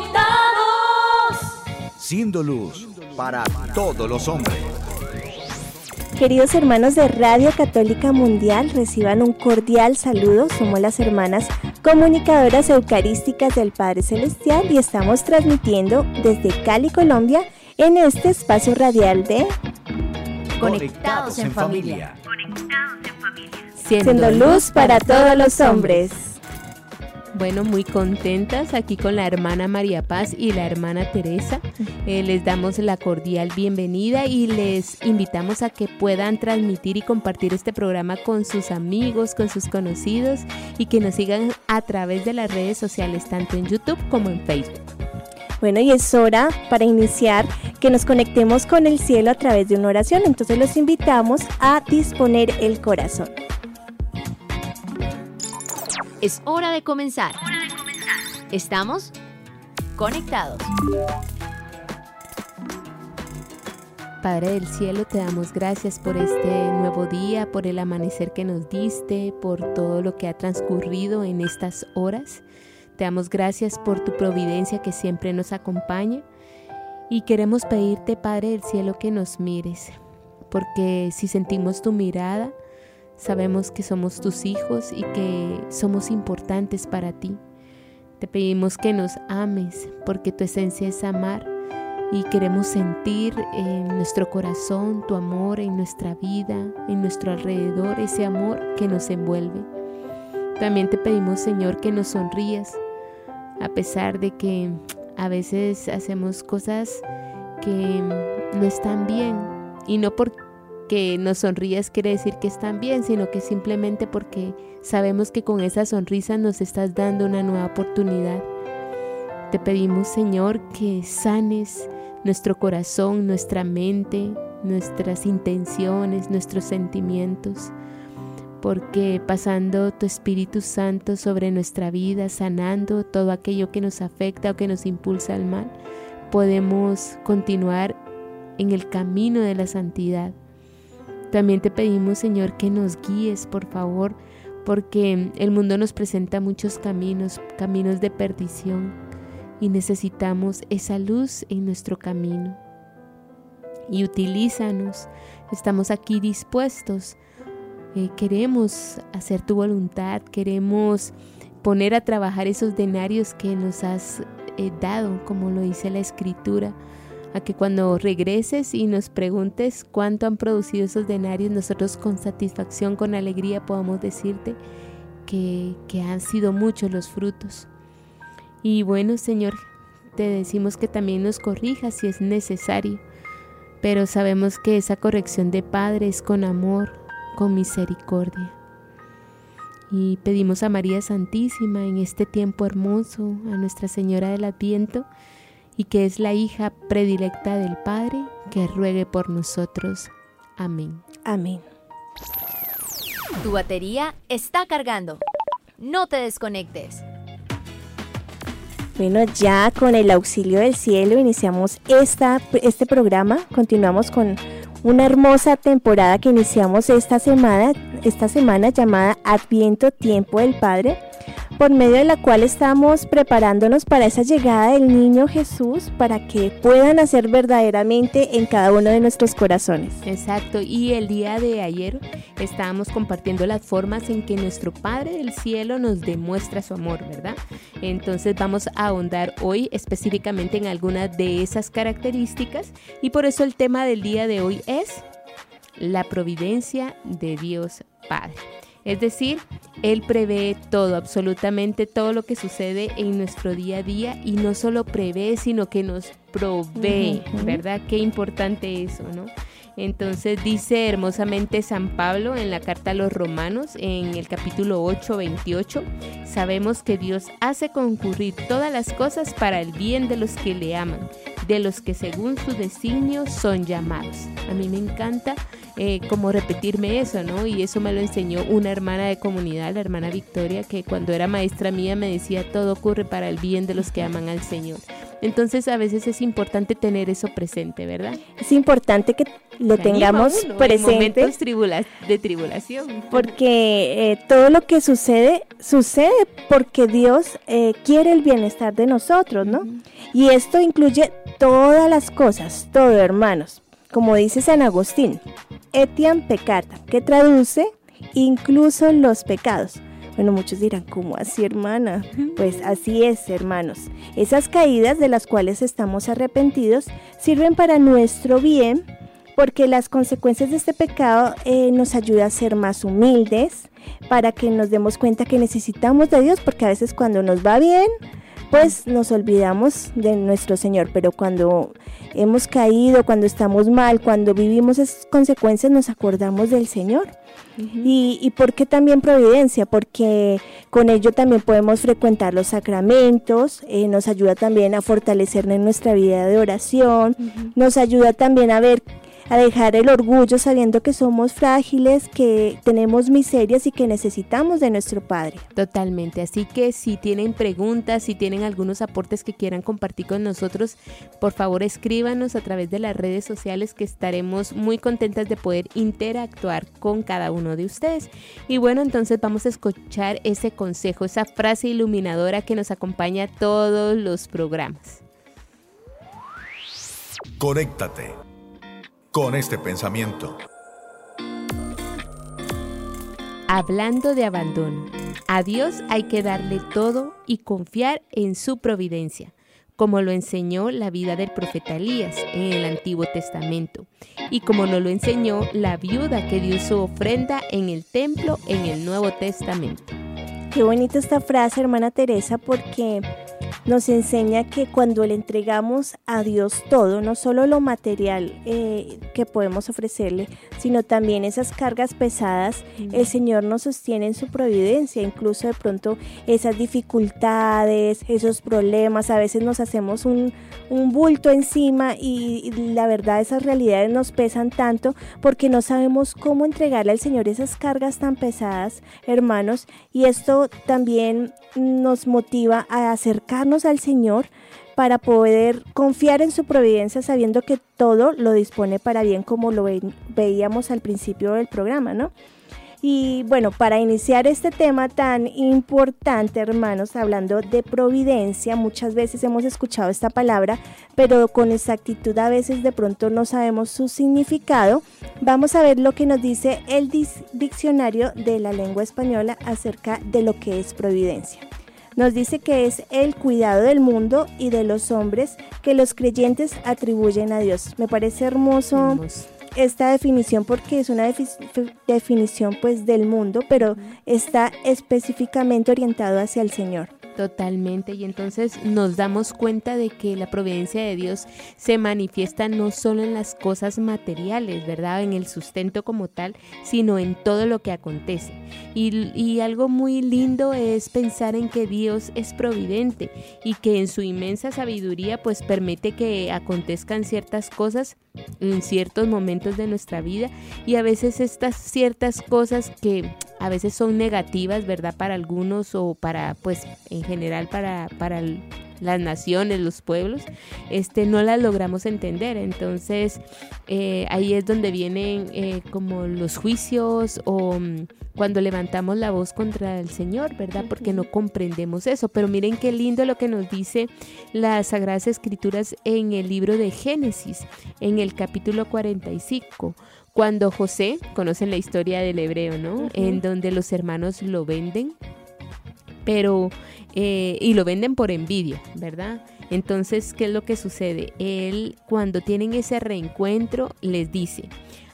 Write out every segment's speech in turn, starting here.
Conectados. Siendo luz para todos los hombres. Queridos hermanos de Radio Católica Mundial, reciban un cordial saludo. Somos las hermanas comunicadoras eucarísticas del Padre Celestial y estamos transmitiendo desde Cali, Colombia, en este espacio radial de Conectados en familia. Siendo luz para todos los hombres. Bueno, muy contentas aquí con la hermana María Paz y la hermana Teresa. Eh, les damos la cordial bienvenida y les invitamos a que puedan transmitir y compartir este programa con sus amigos, con sus conocidos y que nos sigan a través de las redes sociales, tanto en YouTube como en Facebook. Bueno, y es hora para iniciar que nos conectemos con el cielo a través de una oración. Entonces los invitamos a disponer el corazón. Es hora de comenzar. Estamos conectados. Padre del cielo, te damos gracias por este nuevo día, por el amanecer que nos diste, por todo lo que ha transcurrido en estas horas. Te damos gracias por tu providencia que siempre nos acompaña y queremos pedirte, Padre del cielo, que nos mires, porque si sentimos tu mirada, sabemos que somos tus hijos y que somos importantes para ti. Te pedimos que nos ames, porque tu esencia es amar y queremos sentir en nuestro corazón tu amor, en nuestra vida, en nuestro alrededor, ese amor que nos envuelve. También te pedimos, Señor, que nos sonrías, a pesar de que a veces hacemos cosas que no están bien, y no porque nos sonrías quiere decir que están bien, sino que simplemente porque sabemos que con esa sonrisa nos estás dando una nueva oportunidad. Te pedimos, Señor, que sanes nuestro corazón, nuestra mente, nuestras intenciones, nuestros sentimientos, porque pasando tu Espíritu Santo sobre nuestra vida, sanando todo aquello que nos afecta o que nos impulsa al mal, podemos continuar en el camino de la santidad. También te pedimos, Señor, que nos guíes, por favor, porque el mundo nos presenta muchos caminos, caminos de perdición y necesitamos esa luz en nuestro camino. Y utilízanos, estamos aquí dispuestos, eh, queremos hacer tu voluntad, queremos poner a trabajar esos denarios que nos has eh, dado, como lo dice la escritura, a que cuando regreses y nos preguntes cuánto han producido esos denarios, nosotros con satisfacción, con alegría podamos decirte que, que han sido muchos los frutos. Y bueno, Señor, te decimos que también nos corrijas si es necesario, pero sabemos que esa corrección de Padre es con amor, con misericordia. Y pedimos a María Santísima en este tiempo hermoso, a Nuestra Señora del Adviento, y que es la hija predilecta del Padre, que ruegue por nosotros. Amén. Amén. Tu batería está cargando. No te desconectes. Bueno, ya con el auxilio del cielo iniciamos esta, este programa. Continuamos con una hermosa temporada que iniciamos esta semana, esta semana llamada Adviento Tiempo del Padre por medio de la cual estamos preparándonos para esa llegada del niño Jesús para que puedan hacer verdaderamente en cada uno de nuestros corazones. Exacto, y el día de ayer estábamos compartiendo las formas en que nuestro Padre del Cielo nos demuestra su amor, ¿verdad? Entonces vamos a ahondar hoy específicamente en algunas de esas características y por eso el tema del día de hoy es la providencia de Dios Padre. Es decir, Él prevé todo, absolutamente todo lo que sucede en nuestro día a día y no solo prevé, sino que nos provee, ¿verdad? Qué importante eso, ¿no? Entonces dice hermosamente San Pablo en la carta a los romanos en el capítulo 8, 28, sabemos que Dios hace concurrir todas las cosas para el bien de los que le aman, de los que según su designio son llamados. A mí me encanta eh, como repetirme eso, ¿no? Y eso me lo enseñó una hermana de comunidad, la hermana Victoria, que cuando era maestra mía me decía, todo ocurre para el bien de los que aman al Señor. Entonces a veces es importante tener eso presente, ¿verdad? Es importante que lo tengamos presente. En momentos de tribulación. Porque eh, todo lo que sucede, sucede porque Dios eh, quiere el bienestar de nosotros, ¿no? Y esto incluye todas las cosas, todo, hermanos. Como dice San Agustín, etiam peccata, que traduce incluso los pecados. Bueno, muchos dirán, ¿cómo así, hermana? Pues así es, hermanos. Esas caídas de las cuales estamos arrepentidos sirven para nuestro bien porque las consecuencias de este pecado eh, nos ayuda a ser más humildes, para que nos demos cuenta que necesitamos de Dios, porque a veces cuando nos va bien, pues nos olvidamos de nuestro Señor, pero cuando hemos caído, cuando estamos mal, cuando vivimos esas consecuencias, nos acordamos del Señor. y, por qué también providencia? Porque con ello también podemos frecuentar los sacramentos, eh, nos ayuda también a fortalecer en nuestra vida de oración, nos ayuda también a ver a dejar el orgullo sabiendo que somos frágiles, que tenemos miserias y que necesitamos de nuestro Padre. Totalmente, así que si tienen preguntas, si tienen algunos aportes que quieran compartir con nosotros, por favor escríbanos a través de las redes sociales que estaremos muy contentas de poder interactuar con cada uno de ustedes. Y bueno, entonces vamos a escuchar ese consejo, esa frase iluminadora que nos acompaña a todos los programas. Conéctate con este pensamiento. Hablando de abandono, a Dios hay que darle todo y confiar en su providencia, como lo enseñó la vida del profeta Elías en el Antiguo Testamento, y como nos lo enseñó la viuda que dio su ofrenda en el templo en el Nuevo Testamento. Qué bonita esta frase, hermana Teresa, porque nos enseña que cuando le entregamos a Dios todo, no solo lo material eh, que podemos ofrecerle, sino también esas cargas pesadas, el Señor nos sostiene en su providencia, incluso de pronto esas dificultades, esos problemas, a veces nos hacemos un, bulto encima y, la verdad esas realidades nos pesan tanto porque no sabemos cómo entregarle al Señor esas cargas tan pesadas, hermanos, y esto también nos motiva a acercarnos al Señor para poder confiar en su providencia sabiendo que todo lo dispone para bien como lo veíamos al principio del programa, ¿no? Y bueno, para iniciar este tema tan importante, hermanos, hablando de providencia, muchas veces hemos escuchado esta palabra, pero con exactitud a veces de pronto no sabemos su significado. Vamos a ver lo que nos dice el diccionario de la lengua española acerca de lo que es providencia. Nos dice que es el cuidado del mundo y de los hombres que los creyentes atribuyen a Dios. Me parece hermoso esta definición porque es una definición pues del mundo, pero está específicamente orientado hacia el Señor. Totalmente, y entonces nos damos cuenta de que la providencia de Dios se manifiesta no solo en las cosas materiales, ¿verdad? En el sustento como tal, sino en todo lo que acontece. Y, y algo muy lindo es pensar en que Dios es providente y que en su inmensa sabiduría pues permite que acontezcan ciertas cosas en ciertos momentos de nuestra vida y a veces estas ciertas cosas que a veces son negativas, ¿verdad? Para algunos o para, pues, en general para, para las naciones, los pueblos, este, no las logramos entender. Entonces, eh, ahí es donde vienen eh, como los juicios o mm, cuando levantamos la voz contra el Señor, ¿verdad? Porque no comprendemos eso. Pero miren qué lindo lo que nos dice las Sagradas Escrituras en el libro de Génesis, en el capítulo 45 cuando José, conocen la historia del hebreo, ¿no? En donde los hermanos lo venden, pero, eh, y lo venden por envidia, ¿verdad? Entonces, ¿qué es lo que sucede? Él, cuando tienen ese reencuentro, les dice,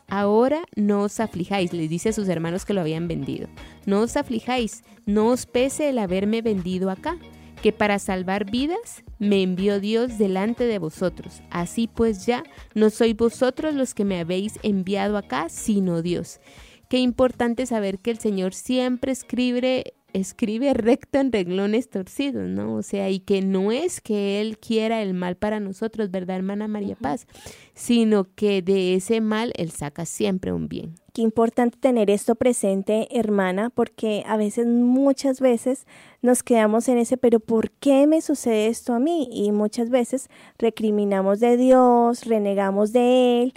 ahora no os aflijáis, les dice a sus hermanos que lo habían vendido, no os aflijáis, no os pese el haberme vendido acá, que para salvar vidas me envió Dios delante de vosotros. Así pues ya no sois vosotros los que me habéis enviado acá, sino Dios. Qué importante saber que el Señor siempre escribe escribe recto en reglones torcidos, ¿no? O sea, y que no es que Él quiera el mal para nosotros, ¿verdad, hermana María Paz? Sino que de ese mal Él saca siempre un bien. Qué importante tener esto presente, hermana, porque a veces, muchas veces, nos quedamos en ese, pero ¿por qué me sucede esto a mí? Y muchas veces recriminamos de Dios, renegamos de Él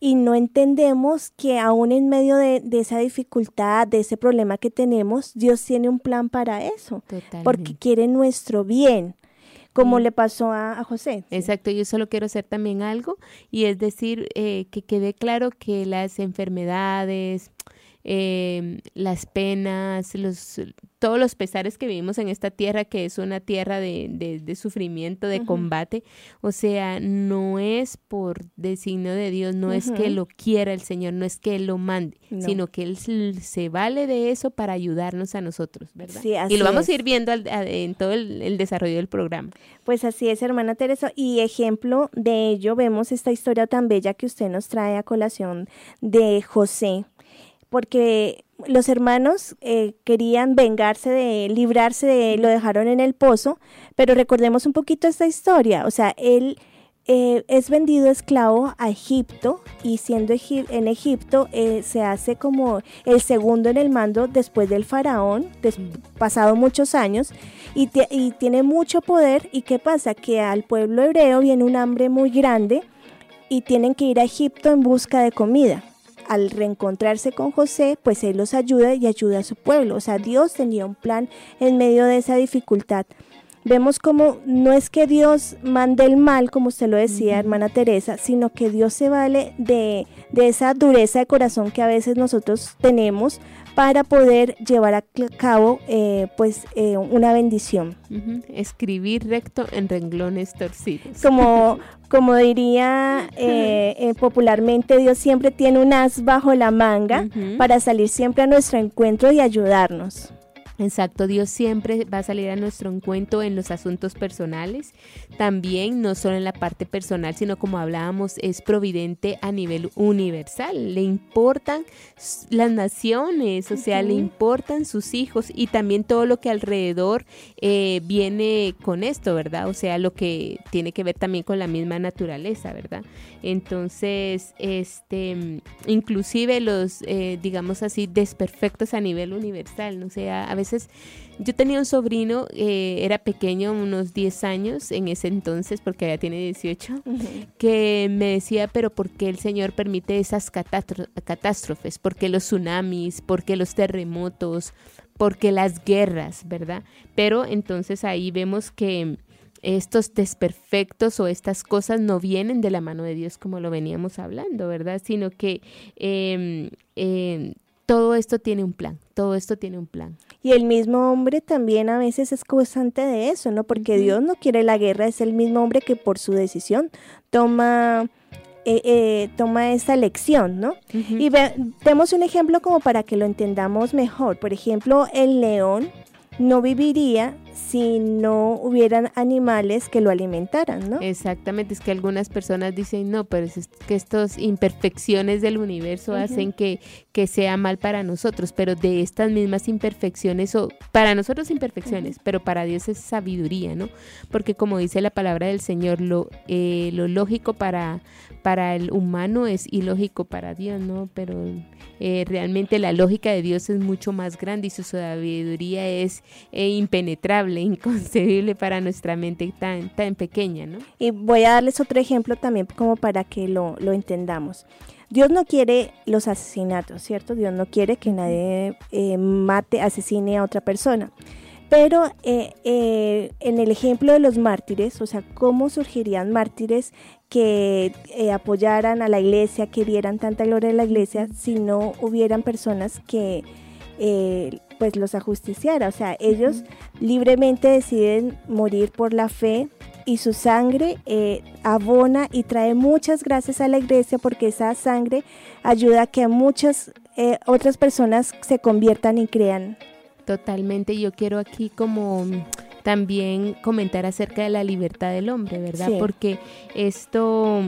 y no entendemos que aún en medio de, esa dificultad, de ese problema que tenemos, Dios tiene un plan para eso, porque quiere nuestro bien como le pasó a, José. Exacto, yo solo quiero hacer también algo y es decir, eh, que quede claro que las enfermedades, eh, las penas, los, todos los pesares que vivimos en esta tierra, que es una tierra de, de, sufrimiento, de combate. O sea, no es por designio de Dios, no es que lo quiera el Señor, no es que Él lo mande, sino que Él se vale de eso para ayudarnos a nosotros, ¿verdad? y lo vamos a ir viendo en todo el, el desarrollo del programa. Pues así es, hermana Teresa. Y ejemplo de ello, vemos esta historia tan bella que usted nos trae a colación de José porque los hermanos eh, querían vengarse de, librarse de, lo dejaron en el pozo, pero recordemos un poquito esta historia, o sea, él eh, es vendido esclavo a Egipto y siendo en Egipto eh, se hace como el segundo en el mando después del faraón, pasado muchos años, y, y tiene mucho poder, y ¿qué pasa? Que al pueblo hebreo viene un hambre muy grande y tienen que ir a Egipto en busca de comida al reencontrarse con José, pues él los ayuda y ayuda a su pueblo. O sea, Dios tenía un plan en medio de esa dificultad. Vemos como no es que Dios mande el mal, como usted lo decía, hermana Teresa, sino que Dios se vale de, de esa dureza de corazón que a veces nosotros tenemos para poder llevar a cabo eh, pues eh, una bendición. Escribir recto en renglones torcidos. Como, como diría eh, popularmente, Dios siempre tiene un as bajo la manga para salir siempre a nuestro encuentro y ayudarnos. Exacto, Dios siempre va a salir a nuestro encuentro en los asuntos personales, también no solo en la parte personal, sino como hablábamos, es providente a nivel universal. Le importan las naciones, o sea, le importan sus hijos y también todo lo que alrededor eh, viene con esto, ¿verdad? O sea, lo que tiene que ver también con la misma naturaleza, ¿verdad? Entonces, este, inclusive los, eh, digamos así, desperfectos a nivel universal, ¿no? sea, a veces yo tenía un sobrino, eh, era pequeño, unos 10 años en ese entonces, porque ya tiene 18, que me decía, pero ¿por qué el Señor permite esas catástrofes? ¿Por qué los tsunamis? ¿Por qué los terremotos? ¿Por qué las guerras? ¿Verdad? Pero entonces ahí vemos que estos desperfectos o estas cosas no vienen de la mano de Dios como lo veníamos hablando, ¿verdad? Sino que em, em, todo esto tiene un plan, todo esto tiene un plan. Y el mismo hombre también a veces es causante de eso, ¿no? Porque Dios no quiere la guerra, es el mismo hombre que por su decisión toma... Eh, eh, toma esta lección, ¿no? Y vemos un ejemplo como para que lo entendamos mejor. Por ejemplo, el león no viviría si no hubieran animales que lo alimentaran, ¿no? Exactamente, es que algunas personas dicen, no, pero es que estas imperfecciones del universo hacen que, que sea mal para nosotros, pero de estas mismas imperfecciones, o para nosotros imperfecciones, pero para Dios es sabiduría, ¿no? Porque como dice la palabra del Señor, lo, eh, lo lógico para, para el humano es ilógico para Dios, ¿no? Pero eh, realmente la lógica de Dios es mucho más grande y su sabiduría es eh, impenetrable, inconcebible para nuestra mente tan, tan pequeña, ¿no? Y voy a darles otro ejemplo también como para que lo, lo entendamos. Dios no quiere los asesinatos, ¿cierto? Dios no quiere que nadie eh, mate, asesine a otra persona. Pero eh, eh, en el ejemplo de los mártires, o sea, ¿cómo surgirían mártires que eh, apoyaran a la iglesia, que dieran tanta gloria a la iglesia si no hubieran personas que pues los ajusticiara? O sea, ellos libremente deciden morir por la fe y su sangre abona y trae muchas gracias a la iglesia porque esa sangre ayuda a que muchas otras personas se conviertan y crean. Totalmente, yo quiero aquí como también comentar acerca de la libertad del hombre, ¿verdad? Porque esto...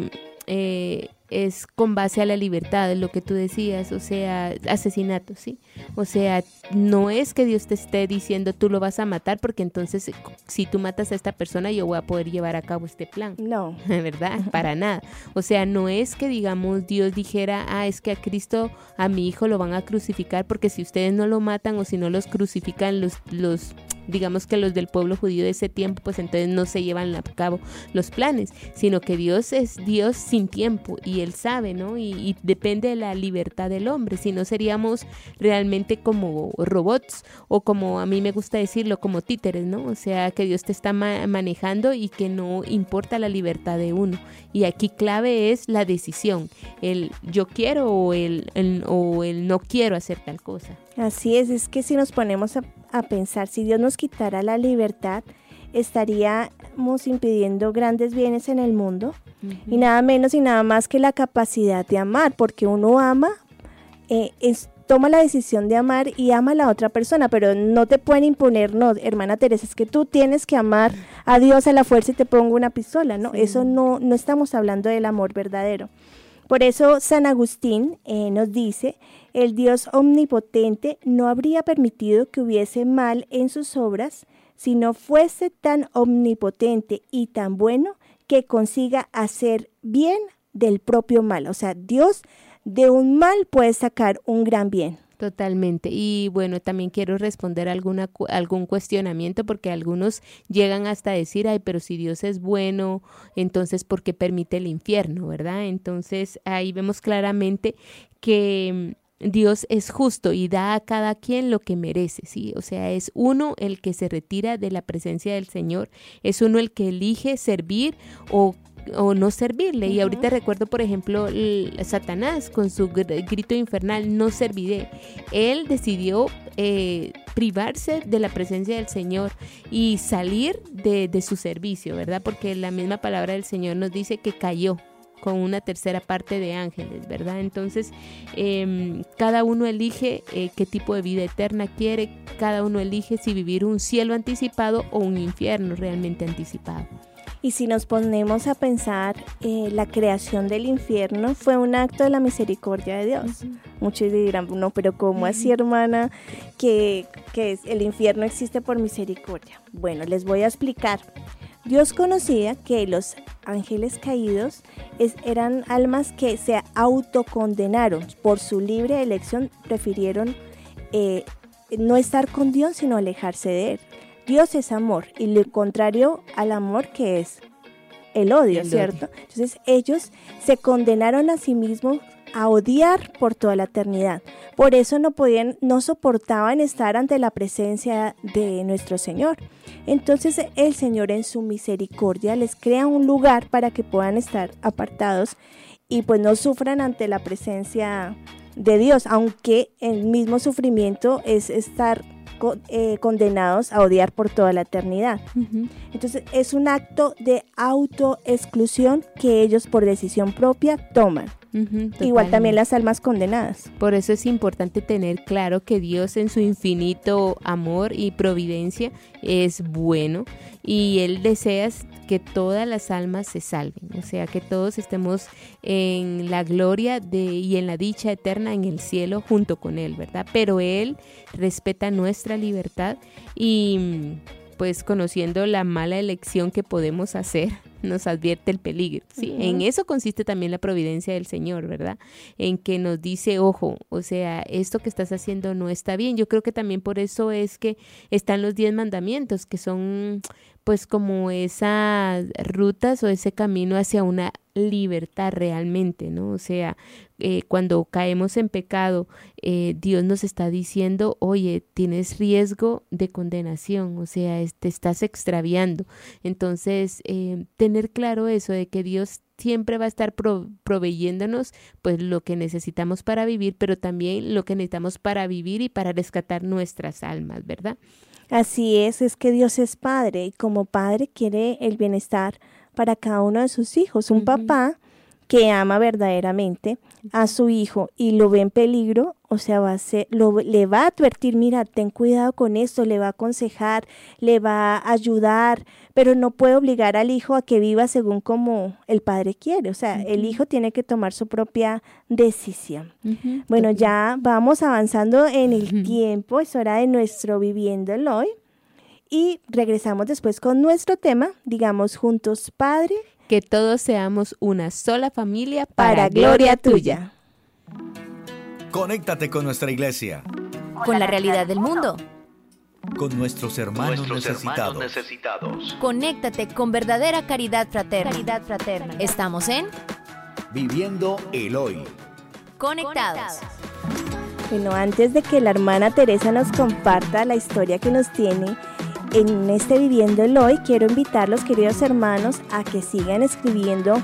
Eh, es con base a la libertad, lo que tú decías, o sea, asesinato, ¿sí? O sea, no es que Dios te esté diciendo tú lo vas a matar porque entonces si tú matas a esta persona yo voy a poder llevar a cabo este plan. No. ¿Verdad? Para nada. O sea, no es que digamos Dios dijera, ah, es que a Cristo, a mi hijo lo van a crucificar porque si ustedes no lo matan o si no los crucifican los, los digamos que los del pueblo judío de ese tiempo, pues entonces no se llevan a cabo los planes, sino que Dios es Dios sin tiempo y Él sabe, ¿no? Y, depende de la libertad del hombre, si no seríamos realmente como robots o como a mí me gusta decirlo, como títeres, ¿no? O sea, que Dios te está manejando y que no importa la libertad de uno. Y aquí clave es la decisión, el yo quiero o el, o el no quiero hacer tal cosa. Así es, es que si nos ponemos a a pensar, si Dios nos quitara la libertad, estaríamos impidiendo grandes bienes en el mundo y nada menos y nada más que la capacidad de amar, porque uno ama, eh, toma la decisión de amar y ama a la otra persona, pero no te pueden imponer, no, hermana Teresa, es que tú tienes que amar a Dios a la fuerza y te pongo una pistola, ¿no? Eso no, no estamos hablando del amor verdadero. Por eso San Agustín eh, nos dice, el Dios omnipotente no habría permitido que hubiese mal en sus obras si no fuese tan omnipotente y tan bueno que consiga hacer bien del propio mal. O sea, Dios de un mal puede sacar un gran bien. Totalmente. Y bueno, también quiero responder alguna, algún cuestionamiento porque algunos llegan hasta decir, ay, pero si Dios es bueno, entonces ¿por qué permite el infierno, verdad? Entonces ahí vemos claramente que mm, Dios es justo y da a cada quien lo que merece, ¿sí? O sea, es uno el que se retira de la presencia del Señor, es uno el que elige servir o o no servirle. Y ahorita recuerdo, por ejemplo, Satanás con su grito infernal, no serviré. Él decidió eh, privarse de la presencia del Señor y salir de, su servicio, ¿verdad? Porque la misma palabra del Señor nos dice que cayó con una tercera parte de ángeles, ¿verdad? Entonces, em, cada uno elige eh, qué tipo de vida eterna quiere, cada uno elige si vivir un cielo anticipado o un infierno realmente anticipado. Y si nos ponemos a pensar, eh, la creación del infierno fue un acto de la misericordia de Dios. Muchos dirán, no, pero ¿cómo así, hermana, que, que el infierno existe por misericordia? Bueno, les voy a explicar. Dios conocía que los ángeles caídos eran almas que se autocondenaron por su libre elección, prefirieron eh, no estar con Dios, sino alejarse de Él. Dios es amor y lo contrario al amor que es el odio, ¿cierto? Entonces ellos se condenaron a sí mismos a odiar por toda la eternidad. Por eso no podían, no soportaban estar ante la presencia de nuestro Señor. Entonces el Señor en su misericordia les crea un lugar para que puedan estar apartados y pues no sufran ante la presencia de Dios, aunque el mismo sufrimiento es estar eh, condenados a odiar por toda la eternidad. Entonces es un acto de autoexclusión que ellos por decisión propia toman. Igual también las almas condenadas. Por eso es importante tener claro que Dios en su infinito amor y providencia es bueno y Él desea que todas las almas se salven, o sea, que todos estemos en la gloria de, y en la dicha eterna en el cielo junto con Él, ¿verdad? Pero Él respeta nuestra libertad y pues conociendo la mala elección que podemos hacer, nos advierte el peligro. ¿sí? En eso consiste también la providencia del Señor, ¿verdad? En que nos dice, ojo, o sea, esto que estás haciendo no está bien. Yo creo que también por eso es que están los diez mandamientos, que son pues como esas rutas o ese camino hacia una libertad realmente, ¿no? O sea, eh, cuando caemos en pecado, eh, Dios nos está diciendo, oye, tienes riesgo de condenación, o sea, te estás extraviando. Entonces, eh, tener claro eso de que Dios siempre va a estar proveyéndonos pues lo que necesitamos para vivir, pero también lo que necesitamos para vivir y para rescatar nuestras almas, ¿verdad? Así es, es que Dios es padre y como padre quiere el bienestar para cada uno de sus hijos. Un papá que ama verdaderamente a su hijo y lo ve en peligro, o sea, va a ser, lo, le va a advertir, mira, ten cuidado con esto, le va a aconsejar, le va a ayudar, pero no puede obligar al hijo a que viva según como el padre quiere, o sea, el hijo tiene que tomar su propia decisión. Bueno, ya vamos avanzando en el tiempo, es hora de nuestro viviendo el hoy y regresamos después con nuestro tema, digamos juntos, Padre, que todos seamos una sola familia para, gloria tuya. Conéctate con nuestra iglesia. Con la realidad del mundo. Con nuestros hermanos, necesitados. Conéctate con verdadera caridad fraterna. Caridad fraterna. Estamos en Viviendo el Hoy. Conectados. Bueno, antes de que la hermana Teresa nos comparta la historia que nos tiene en este Viviendo el Hoy, quiero invitar los queridos hermanos a que sigan escribiendo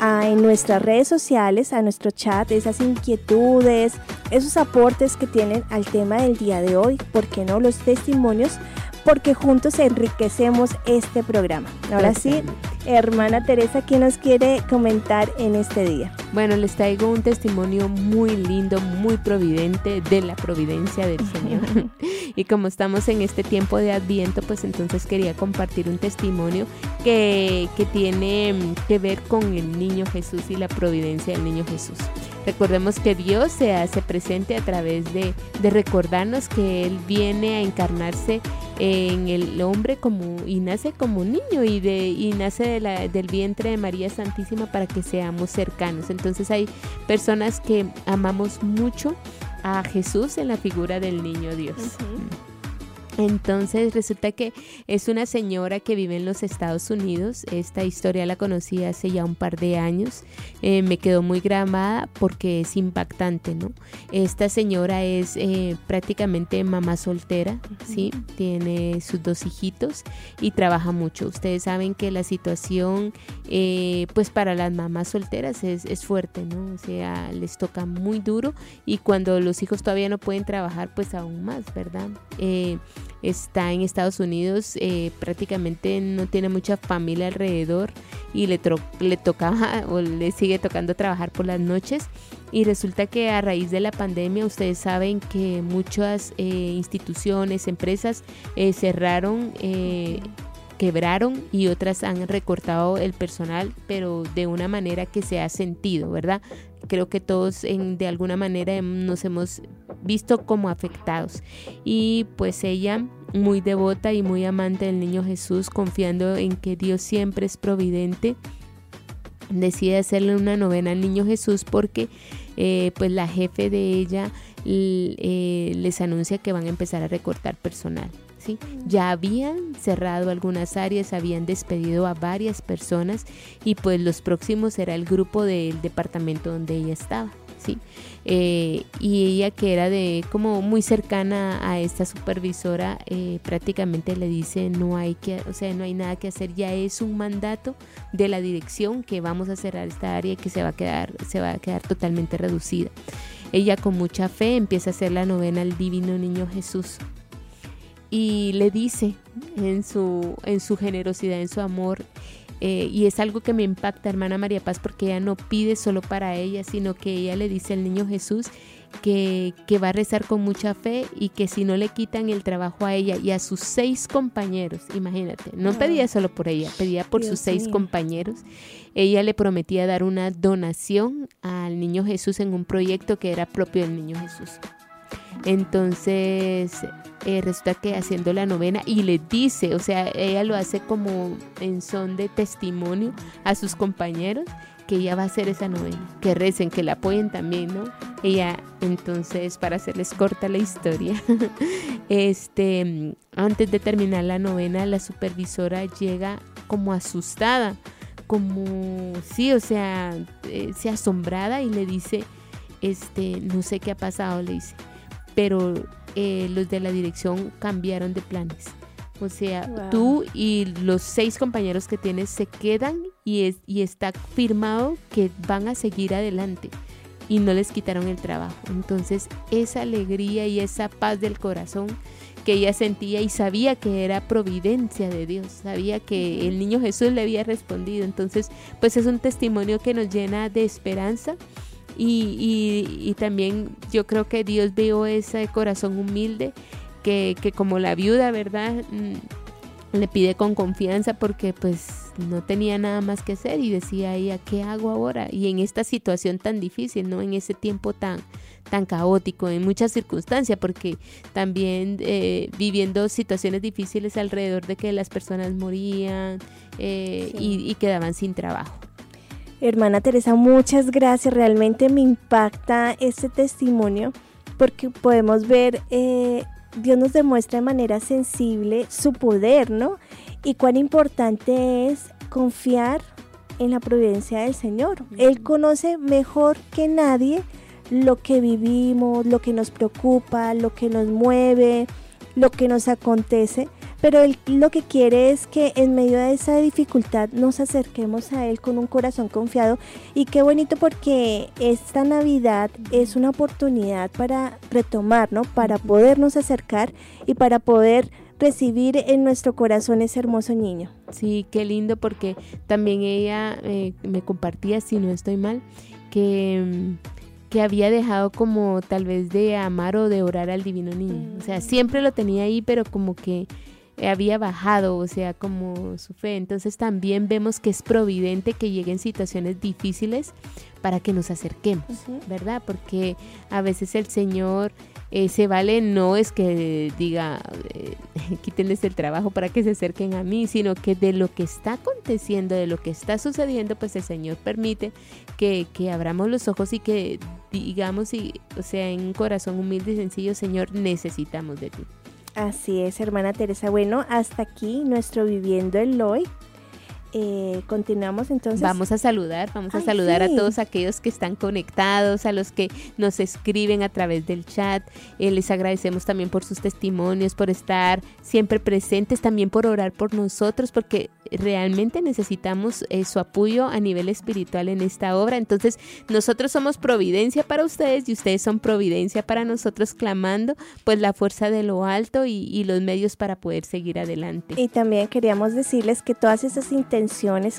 en nuestras redes sociales, a nuestro chat, esas inquietudes, esos aportes que tienen al tema del día de hoy, ¿por qué no los testimonios? Porque juntos enriquecemos este programa. Ahora sí, hermana Teresa, ¿qué nos quiere comentar en este día? Bueno, les traigo un testimonio muy lindo, muy providente de la providencia del Señor. Y como estamos en este tiempo de Adviento, pues entonces quería compartir un testimonio que, que tiene que ver con el niño Jesús y la providencia del niño Jesús. Recordemos que Dios se hace presente a través de, de recordarnos que Él viene a encarnarse en el hombre como y nace como niño y de y nace de la, del vientre de María Santísima para que seamos cercanos. Entonces hay personas que amamos mucho a Jesús en la figura del niño Dios. Entonces resulta que es una señora que vive en los Estados Unidos. Esta historia la conocí hace ya un par de años. Eh, me quedó muy grabada porque es impactante, ¿no? Esta señora es eh, prácticamente mamá soltera, ¿sí? Tiene sus dos hijitos y trabaja mucho. Ustedes saben que la situación, eh, pues para las mamás solteras es, es fuerte, ¿no? O sea, les toca muy duro y cuando los hijos todavía no pueden trabajar, pues aún más, ¿verdad? Está en Estados Unidos, eh, prácticamente no tiene mucha familia alrededor y le, le tocaba o le sigue tocando trabajar por las noches. Y resulta que a raíz de la pandemia ustedes saben que muchas eh, instituciones, empresas eh, cerraron quebraron y otras han recortado el personal, pero de una manera que se ha sentido, ¿verdad? Creo que todos en, de alguna manera nos hemos visto como afectados. Y pues ella, muy devota y muy amante del niño Jesús, confiando en que Dios siempre es providente, decide hacerle una novena al niño Jesús porque eh, pues la jefe de ella eh, les anuncia que van a empezar a recortar personal. Ya habían cerrado algunas áreas, habían despedido a varias personas y pues los próximos era el grupo del departamento donde ella estaba. ¿sí? Eh, y ella que era de como muy cercana a esta supervisora eh, prácticamente le dice no hay que o sea no hay nada que hacer ya es un mandato de la dirección que vamos a cerrar esta área y que se va a quedar se va a quedar totalmente reducida ella con mucha fe empieza a hacer la novena al divino niño Jesús y le dice en su, en su generosidad, en su amor, eh, y es algo que me impacta, hermana María Paz, porque ella no pide solo para ella, sino que ella le dice al niño Jesús que, que, va a rezar con mucha fe y que si no le quitan el trabajo a ella y a sus seis compañeros, imagínate, no pedía solo por ella, pedía por sus seis compañeros, ella le prometía dar una donación al niño Jesús en un proyecto que era propio del niño Jesús. Entonces eh, resulta que haciendo la novena y le dice, o sea, ella lo hace como en son de testimonio a sus compañeros que ella va a hacer esa novena, que recen, que la apoyen también, ¿no? Ella, entonces, para hacerles corta la historia, este, antes de terminar la novena, la supervisora llega como asustada, como, sí, o sea, eh, se asombrada y le dice, este, no sé qué ha pasado, le dice, pero eh, los de la dirección cambiaron de planes. O sea, tú y los seis compañeros que tienes se quedan y, es, y está firmado que van a seguir adelante y no les quitaron el trabajo. Entonces, esa alegría y esa paz del corazón que ella sentía y sabía que era providencia de Dios, sabía que el niño Jesús le había respondido. Entonces, pues es un testimonio que nos llena de esperanza. Y, también yo creo que Dios vio ese corazón humilde que, que como la viuda, ¿verdad? Mm, le pide con confianza porque pues no tenía nada más que hacer y decía ella, ¿qué hago ahora? Y en esta situación tan difícil, ¿no? En ese tiempo tan, tan caótico, en muchas circunstancias, porque también eh, viviendo situaciones difíciles alrededor de que las personas morían eh, y, quedaban sin trabajo. Hermana Teresa, muchas gracias. Realmente me impacta este testimonio porque podemos ver, eh, Dios nos demuestra de manera sensible su poder, ¿no? y cuán importante es confiar en la providencia del Señor. Él conoce mejor que nadie lo que vivimos, lo que nos preocupa, lo que nos mueve, lo que nos acontece. Pero Él lo que quiere es que en medio de esa dificultad nos acerquemos a Él con un corazón confiado. Y qué bonito porque esta Navidad es una oportunidad para retomar, ¿no? Para podernos acercar y para poder recibir en nuestro corazón ese hermoso niño. Sí, qué lindo porque también ella eh, me compartía, si no estoy mal, que, mm, que había dejado como tal vez de amar o de orar al divino niño. O sea, siempre lo tenía ahí, pero como que había bajado, o sea, como su fe. Entonces también vemos que es providente que lleguen situaciones difíciles para que nos acerquemos, ¿verdad? Porque a veces el Señor eh, se vale no es que diga eh, quítenles el trabajo para que se acerquen a mí, sino que de lo que está aconteciendo, de lo que está sucediendo, pues el Señor permite que, que abramos los ojos y que digamos, y, o sea, en un corazón humilde y sencillo, Señor, necesitamos de ti. Así es, hermana Teresa. Bueno, hasta aquí nuestro Viviendo el Hoy. Eh, continuamos entonces. Vamos a saludar, vamos a saludar a todos aquellos que están conectados, a los que nos escriben a través del chat. Eh, les agradecemos también por sus testimonios, por estar siempre presentes, también por orar por nosotros, porque realmente necesitamos eh, su apoyo a nivel espiritual en esta obra. Entonces, nosotros somos providencia para ustedes y ustedes son providencia para nosotros, clamando pues la fuerza de lo alto y, y los medios para poder seguir adelante. Y también queríamos decirles que todas esas intenciones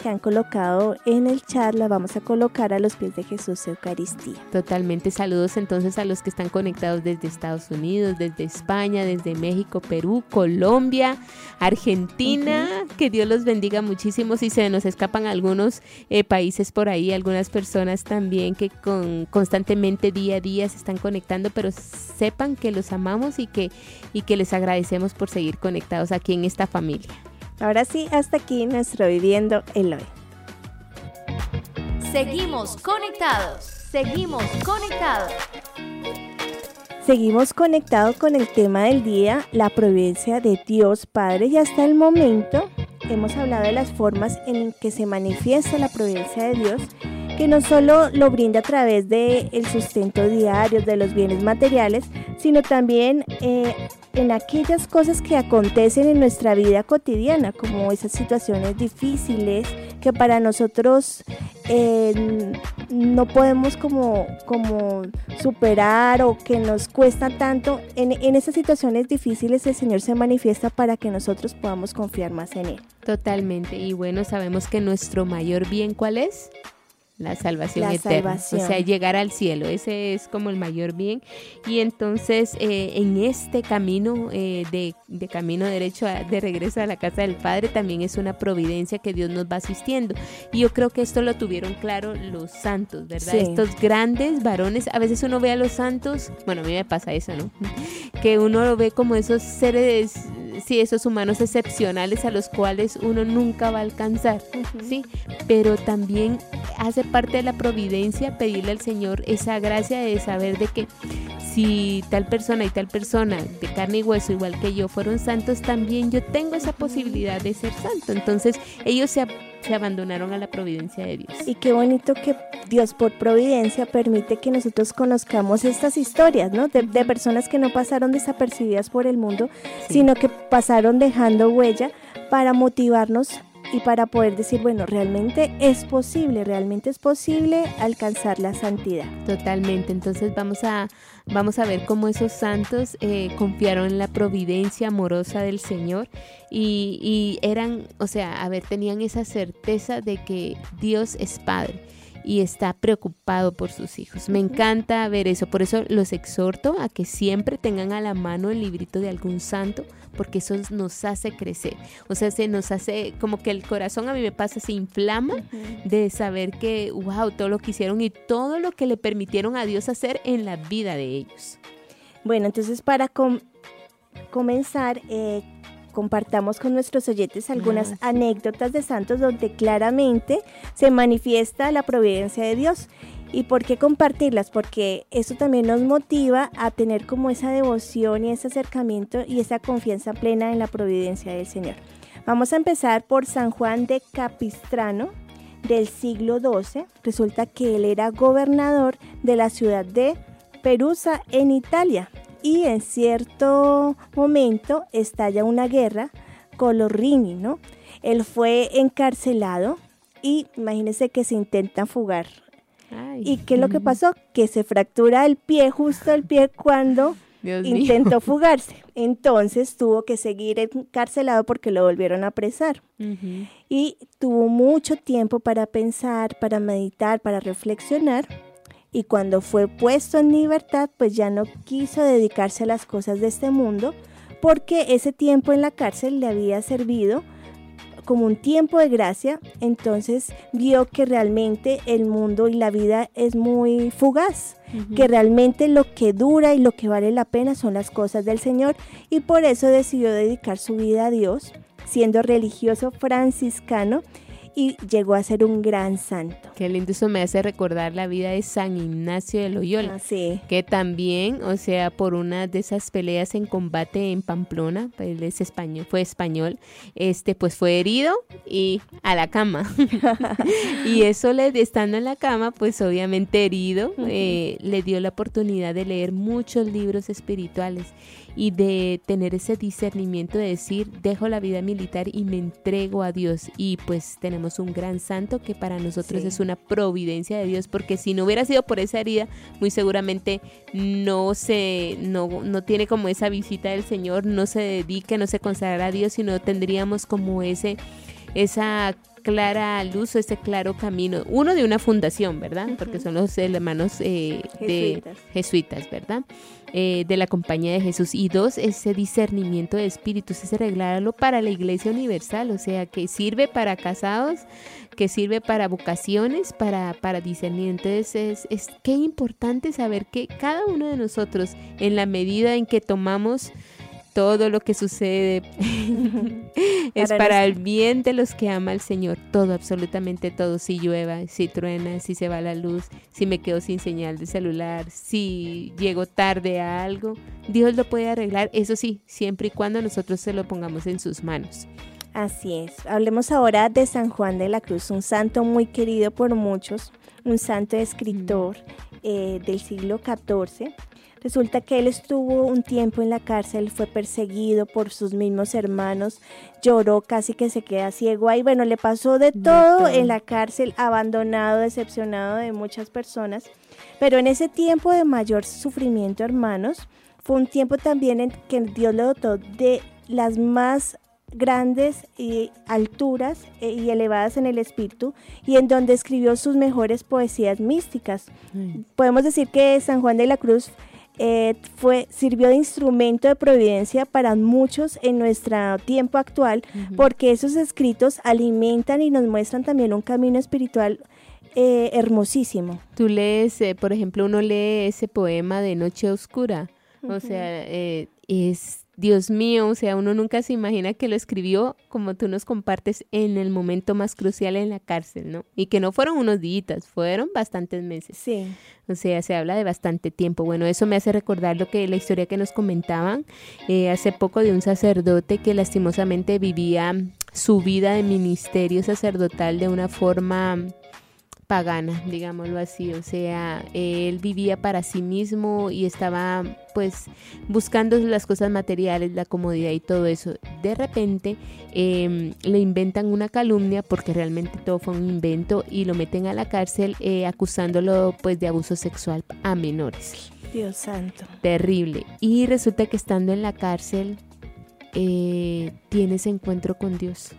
que han colocado en el chat las vamos a colocar a los pies de Jesús Eucaristía. Totalmente saludos entonces a los que están conectados desde Estados Unidos, desde España, desde México, Perú, Colombia, Argentina. Que Dios los bendiga muchísimo. Si se nos escapan algunos eh, países por ahí, algunas personas también que con, constantemente día a día se están conectando, pero sepan que los amamos y que, y que les agradecemos por seguir conectados aquí en esta familia. Ahora sí, hasta aquí nuestro Viviendo el Hoy. Seguimos conectados, seguimos conectados. Seguimos conectados con el tema del día, la providencia de Dios Padre y hasta el momento hemos hablado de las formas en que se manifiesta la providencia de Dios, que no solo lo brinda a través del el sustento diario, de los bienes materiales, sino también eh, en aquellas cosas que acontecen en nuestra vida cotidiana, como esas situaciones difíciles que para nosotros eh, no podemos como, como superar o que nos cuesta tanto. En, en esas situaciones difíciles el Señor se manifiesta para que nosotros podamos confiar más en Él. Totalmente. Y bueno, sabemos que nuestro mayor bien, ¿cuál es? La salvación eterna, o sea, llegar al cielo, ese es como el mayor bien. Y entonces eh, en este camino eh, de, de, camino derecho de regreso a la casa del Padre también es una providencia que Dios nos va asistiendo. Y yo creo que esto lo tuvieron claro los santos, ¿verdad? Estos grandes varones, a veces uno ve a los santos, bueno, a mí me pasa eso, ¿no? Que uno lo ve como esos seres sí, esos humanos excepcionales a los cuales uno nunca va a alcanzar, ¿sí? Pero también hace parte de la providencia pedirle al Señor esa gracia de saber de que si tal persona y tal persona de carne y hueso igual que yo fueron santos, también yo tengo esa posibilidad de ser santo. Entonces ellos se, se abandonaron a la providencia de Dios. Y qué bonito que Dios por providencia permite que nosotros conozcamos estas historias, ¿no? De, personas que no pasaron desapercibidas por el mundo, sino que pasaron dejando huella para motivarnos y para poder decir, bueno, realmente es posible, realmente es posible alcanzar la santidad. Totalmente, entonces vamos a, vamos a ver cómo esos santos eh, confiaron en la providencia amorosa del Señor y, y eran, o sea, a ver, tenían esa certeza de que Dios es Padre y está preocupado por sus hijos. Me encanta ver eso, por eso los exhorto a que siempre tengan a la mano el librito de algún santo, porque eso nos hace crecer. O sea, se nos hace como que el corazón a mí me pasa, se inflama de saber que, wow, todo lo que hicieron y todo lo que le permitieron a Dios hacer en la vida de ellos. Bueno, entonces para comenzar, eh, compartamos con nuestros oyentes algunas ah, anécdotas de santos donde claramente se manifiesta la providencia de Dios. ¿Y por qué compartirlas? Porque eso también nos motiva a tener como esa devoción y ese acercamiento y esa confianza plena en la providencia del Señor. Vamos a empezar por San Juan de Capistrano del siglo XII. Resulta que él era gobernador de la ciudad de Perusa en Italia y en cierto momento estalla una guerra con los Rini, ¿no? Él fue encarcelado y imagínense que se intenta fugar. ¿Y qué es lo que pasó? Que se fractura el pie, justo el pie cuando intentó fugarse. Entonces tuvo que seguir encarcelado porque lo volvieron a apresar. Y tuvo mucho tiempo para pensar, para meditar, para reflexionar y cuando fue puesto en libertad, pues ya no quiso dedicarse a las cosas de este mundo, porque ese tiempo en la cárcel le había servido como un tiempo de gracia, entonces vio que realmente el mundo y la vida es muy fugaz, que realmente lo que dura y lo que vale la pena son las cosas del Señor y por eso decidió dedicar su vida a Dios, siendo religioso franciscano y llegó a ser un gran santo. Qué lindo, eso me hace recordar la vida de San Ignacio de Loyola, ah, sí. que también, o sea, por una de esas peleas en combate en Pamplona, él es español, fue español, este, pues fue herido y a la cama. y eso le, estando en la cama, pues obviamente herido, eh, le dio la oportunidad de leer muchos libros espirituales y de tener ese discernimiento de decir, dejo la vida militar y me entrego a Dios. Y pues tenemos un gran santo que para nosotros es una providencia de Dios, porque si no hubiera sido por esa herida, muy seguramente no se, no, no tiene como esa visita del Señor, no se dedica, no se consagra a Dios, sino tendríamos como ese esa clara luz ese claro camino. Uno de una fundación, ¿verdad? Porque son los hermanos eh, de jesuitas, ¿verdad? Eh, de la compañía de Jesús. Y dos, ese discernimiento de espíritus, ese reglarlo para la iglesia universal, o sea, que sirve para casados, que sirve para vocaciones, para, para discernimiento. es, es qué importante saber que cada uno de nosotros, en la medida en que tomamos todo lo que sucede es para, el bien de los que ama el Señor. Todo, absolutamente todo. Si llueva, si truena, si se va la luz, si me quedo sin señal de celular, si llego tarde a algo, Dios lo puede arreglar. Eso sí, siempre y cuando nosotros se lo pongamos en sus manos. Así es. Hablemos ahora de San Juan de la Cruz, un santo muy querido por muchos, un santo escritor eh, del siglo XIV Resulta que él estuvo un tiempo en la cárcel, fue perseguido por sus mismos hermanos, lloró, casi que se queda ciego ahí. Bueno, le pasó de todo en la cárcel, abandonado, decepcionado de muchas personas. Pero en ese tiempo de mayor sufrimiento, hermanos, fue un tiempo también en que Dios le dotó de las más grandes y alturas eh, y elevadas en el espíritu y en donde escribió sus mejores poesías místicas. Podemos decir que San Juan de la Cruz eh, fue, sirvió de instrumento de providencia para muchos en nuestro tiempo actual, porque esos escritos alimentan y nos muestran también un camino espiritual eh, hermosísimo. Tú lees, eh, por ejemplo, uno lee ese poema de Noche Oscura, o sea, es Dios mío, o sea, uno nunca se imagina que lo escribió como tú nos compartes en el momento más crucial en la cárcel, ¿no? Y que no fueron unos días, fueron bastantes meses. Sí. O sea, se habla de bastante tiempo. Bueno, eso me hace recordar lo que la historia que nos comentaban eh, hace poco de un sacerdote que lastimosamente vivía su vida de ministerio sacerdotal de una forma pagana, digámoslo así, o sea, él vivía para sí mismo y estaba pues buscando las cosas materiales, la comodidad y todo eso. De repente em, le inventan una calumnia porque realmente todo fue un invento y lo meten a la cárcel eh, acusándolo pues de abuso sexual a menores. Dios santo. Terrible. Y resulta que estando en la cárcel eh, tiene ese encuentro con Dios.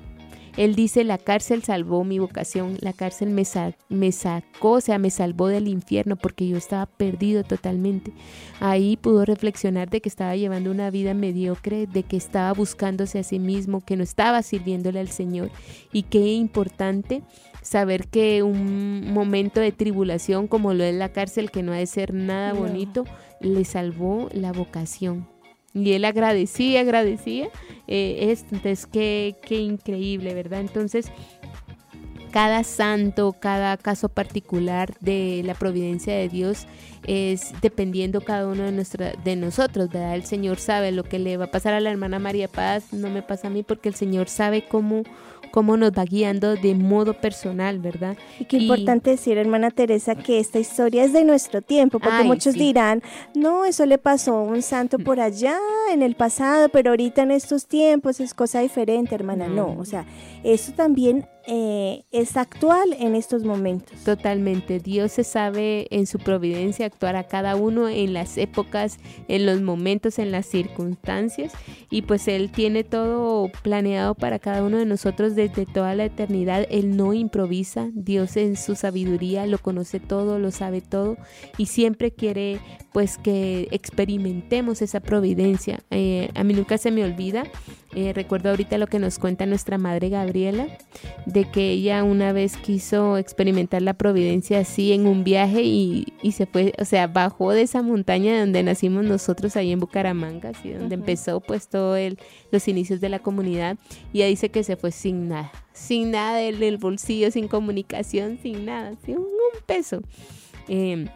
Él dice, la cárcel salvó mi vocación, la cárcel me, me sacó, o sea, me salvó del infierno porque yo estaba perdido totalmente. Ahí pudo reflexionar de que estaba llevando una vida mediocre, de que estaba buscándose a sí mismo, que no estaba sirviéndole al Señor. Y qué importante saber que un momento de tribulación como lo es la cárcel, que no ha de ser nada bonito, le salvó la vocación. Y él agradecía, agradecía eh. Entonces, qué, qué increíble, ¿verdad? Entonces, cada santo, cada caso particular de la providencia de Dios es dependiendo cada uno de, nuestra, de nosotros, ¿verdad? El Señor sabe lo que le va a pasar a la hermana María Paz, no me pasa a mí porque el Señor sabe cómo cómo nos va guiando de modo personal, ¿verdad? Y qué importante decir, hermana Teresa, que esta historia es de nuestro tiempo, porque muchos dirán, no, eso le pasó a un santo por mm. allá en el pasado, pero ahorita en estos tiempos es cosa diferente, hermana. No, o sea, eso también eh, es actual en estos momentos. Totalmente. Dios se sabe en su providencia actuar a cada uno en las épocas, en los momentos, en las circunstancias. Y pues Él tiene todo planeado para cada uno de nosotros desde toda la eternidad. Él no improvisa. Dios en su sabiduría lo conoce todo, lo sabe todo. Y siempre quiere pues que experimentemos esa providencia. Eh, a mí nunca se me olvida eh, recuerdo ahorita lo que nos cuenta nuestra madre Gabriela, de que ella una vez quiso experimentar la providencia así en un viaje y, se fue, o sea, bajó de esa montaña donde nacimos nosotros ahí en Bucaramanga, así, donde empezó pues todo el, los inicios de la comunidad y ella dice que se fue sin nada, sin nada del, bolsillo, sin comunicación, sin nada, sin un, peso. Em,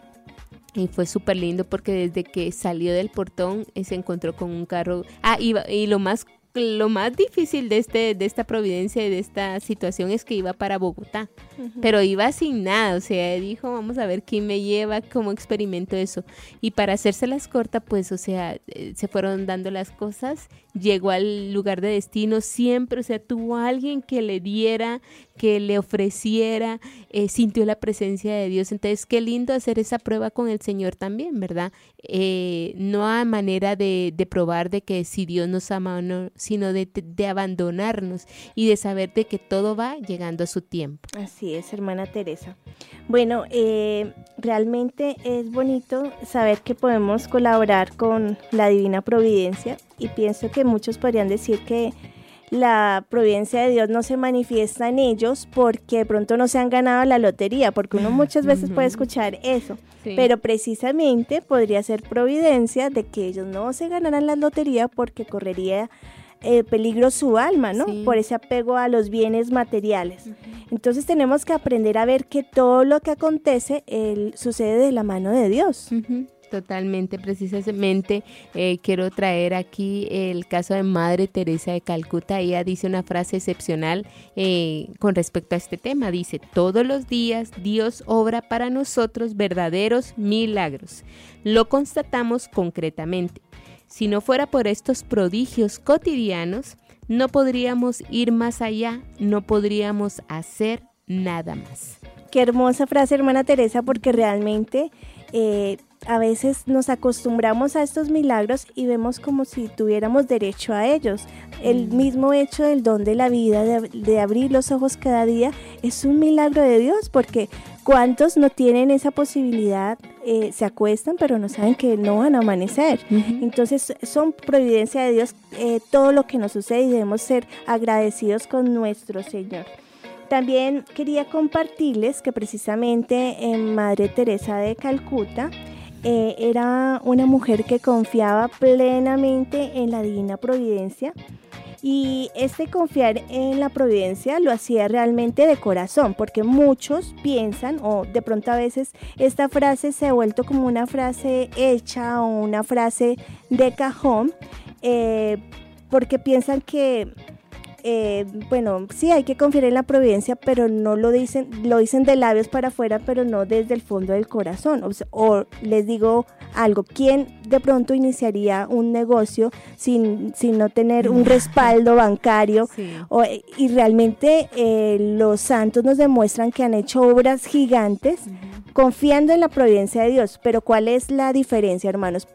y fue súper lindo porque desde que salió del portón eh, se encontró con un carro. Ah, y, y lo más lo más difícil de, este, de esta providencia y de esta situación es que iba para Bogotá, pero iba sin nada, o sea, dijo, vamos a ver quién me lleva, cómo experimento eso. Y para hacérselas corta, pues, o sea, eh, se fueron dando las cosas, llegó al lugar de destino siempre, o sea, tuvo alguien que le diera, que le ofreciera, eh, sintió la presencia de Dios. Entonces, qué lindo hacer esa prueba con el Señor también, ¿verdad? Eh, no a manera de, de, probar de que si Dios nos ama o no, sino de, de, abandonarnos y de saber de que todo va llegando a su tiempo. Así es, hermana Teresa. Bueno, eh, realmente es bonito saber que podemos colaborar con la Divina Providencia y pienso que muchos podrían decir que la providencia de Dios no se manifiesta en ellos porque de pronto no se han ganado la lotería, porque uno muchas veces puede escuchar eso, pero precisamente podría ser providencia de que ellos no se ganaran la lotería porque correría eh, peligro su alma, ¿no? Por ese apego a los bienes materiales. Entonces tenemos que aprender a ver que todo lo que acontece sucede de la mano de Dios. Totalmente, precisamente eh, quiero traer aquí el caso de Madre Teresa de Calcuta. Ella dice una frase excepcional eh, con respecto a este tema. Dice, todos los días Dios obra para nosotros verdaderos milagros. Lo constatamos concretamente. Si no fuera por estos prodigios cotidianos, no podríamos ir más allá, no podríamos hacer nada más. Qué hermosa frase, hermana Teresa, porque realmente eh, a veces nos acostumbramos a estos milagros y vemos como si tuviéramos derecho a ellos. El mm. mismo hecho del don de la vida, de, abrir los ojos cada día, es un milagro de Dios, porque ¿cuántos no tienen esa posibilidad? Eh, se acuestan, pero no saben que no van a amanecer. Entonces, son providencia de Dios eh, todo lo que nos sucede y debemos ser agradecidos con nuestro Señor. También quería compartirles que precisamente en Madre Teresa de Calcuta, eh, era una mujer que confiaba plenamente en la divina providencia y este confiar en la providencia lo hacía realmente de corazón, porque muchos piensan, o de pronto a veces esta frase se ha vuelto como una frase hecha o una frase de cajón, eh, porque piensan que eh, bueno, sí hay que confiar en la providencia, pero no lo dicen, lo dicen de labios para afuera, pero no desde el fondo del corazón. O, les digo algo, ¿quién de pronto iniciaría un negocio sin, sin no tener un respaldo bancario? y realmente eh, los santos nos demuestran que han hecho obras gigantes confiando en la providencia de Dios. Pero ¿cuál es la diferencia, hermanos?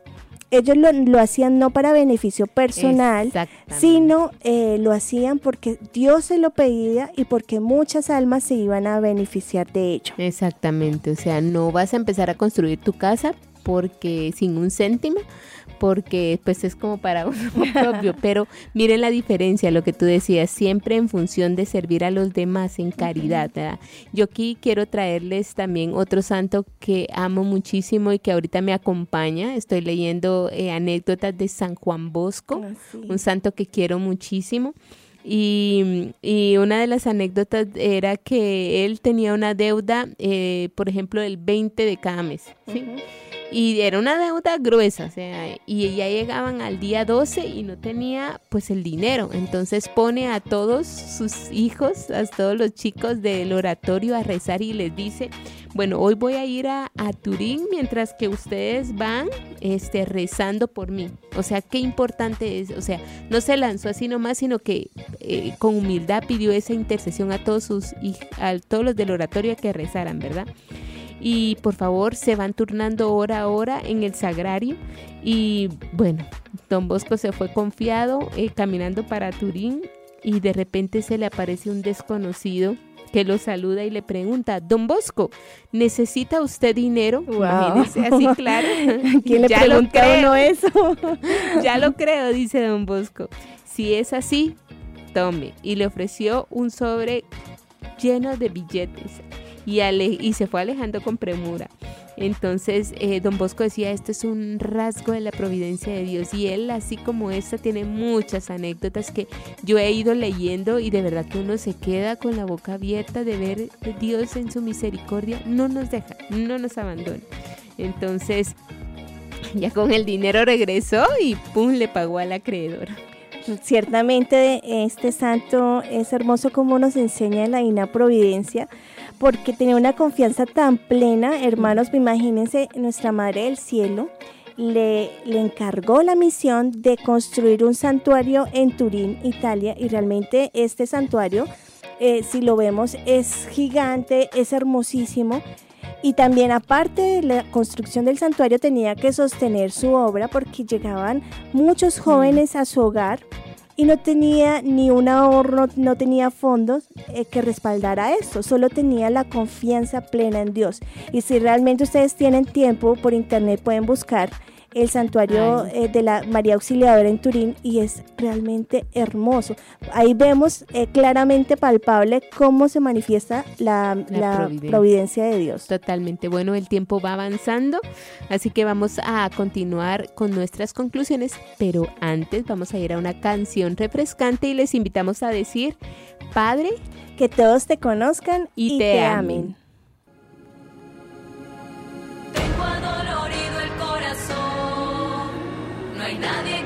Ellos lo, hacían no para beneficio personal, sino eh, lo hacían porque Dios se lo pedía y porque muchas almas se iban a beneficiar de ello. Exactamente, o sea, no vas a empezar a construir tu casa porque sin un céntimo, porque pues es como para uno propio, pero miren la diferencia, lo que tú decías, siempre en función de servir a los demás en caridad. Yo aquí quiero traerles también otro santo que amo muchísimo y que ahorita me acompaña. Estoy leyendo eh, anécdotas de San Juan Bosco, ah, un santo que quiero muchísimo. Y, una de las anécdotas era que él tenía una deuda, eh, por ejemplo, el 20 de cada mes. ¿sí? Y era una deuda gruesa, o sea, y ya llegaban al día 12 y no tenía pues el dinero. Entonces pone a todos sus hijos, a todos los chicos del oratorio a rezar y les dice, bueno, hoy voy a ir a, Turín mientras que ustedes van este, rezando por mí. O sea, qué importante es, o sea, no se lanzó así nomás, sino que eh, con humildad pidió esa intercesión a todos sus a todos los del oratorio que rezaran, ¿verdad? Y por favor se van turnando hora a hora en el sagrario y bueno, don Bosco se fue confiado eh, caminando para Turín y de repente se le aparece un desconocido que lo saluda y le pregunta, Don Bosco, ¿necesita usted dinero? Imagínese así, claro. ¿Quién le ya pregunta uno eso? ya lo creo, dice Don Bosco. Si es así, tome. Y le ofreció un sobre lleno de billetes y, se fue alejando con premura. Entonces, eh, don Bosco decía, esto es un rasgo de la providencia de Dios. Y él, así como esta, tiene muchas anécdotas que yo he ido leyendo y de verdad que uno se queda con la boca abierta de ver que Dios en su misericordia no nos deja, no nos abandona. Entonces, ya con el dinero regresó y pum, le pagó al acreedor. Ciertamente este santo es hermoso como nos enseña la Ina Providencia, porque tenía una confianza tan plena, hermanos, imagínense, nuestra Madre del Cielo le, le encargó la misión de construir un santuario en Turín, Italia, y realmente este santuario, eh, si lo vemos, es gigante, es hermosísimo. Y también aparte de la construcción del santuario tenía que sostener su obra porque llegaban muchos jóvenes a su hogar y no tenía ni un ahorro, no tenía fondos eh, que respaldara esto, solo tenía la confianza plena en Dios. Y si realmente ustedes tienen tiempo, por internet pueden buscar el santuario eh, de la María Auxiliadora en Turín y es realmente hermoso. Ahí vemos eh, claramente palpable cómo se manifiesta la, providencia. de Dios. Totalmente. Bueno, el tiempo va avanzando, así que vamos a continuar con nuestras conclusiones, pero antes vamos a ir a una canción refrescante y les invitamos a decir, Padre, que todos te conozcan y, te, amen. lo que necesito,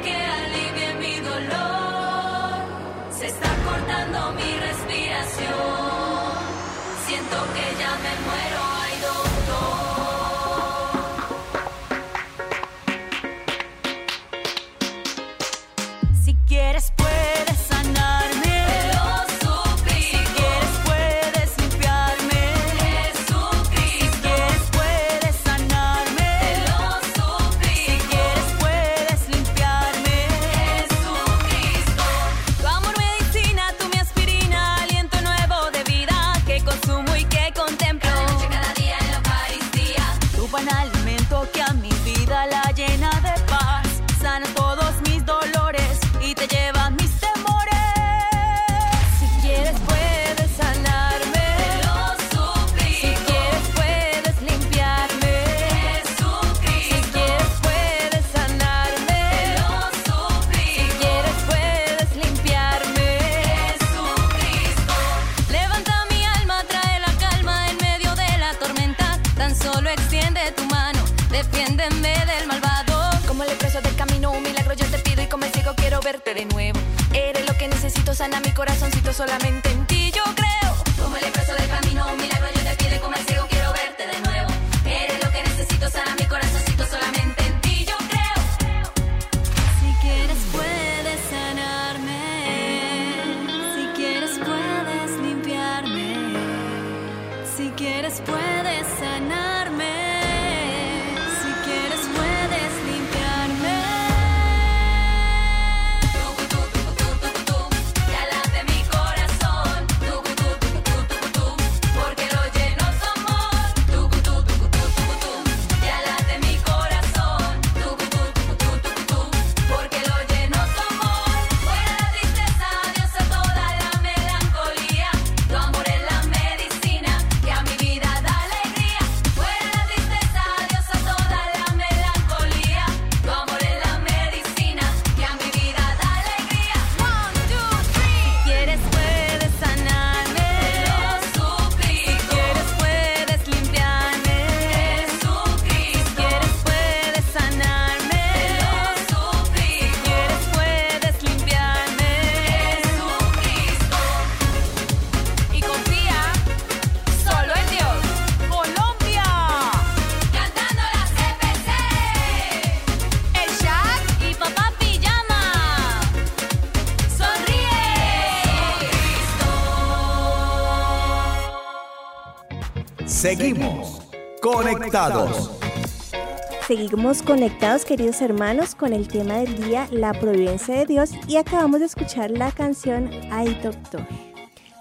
Seguimos conectados, queridos hermanos, con el tema del día, la providencia de Dios, y acabamos de escuchar la canción Ay Doctor.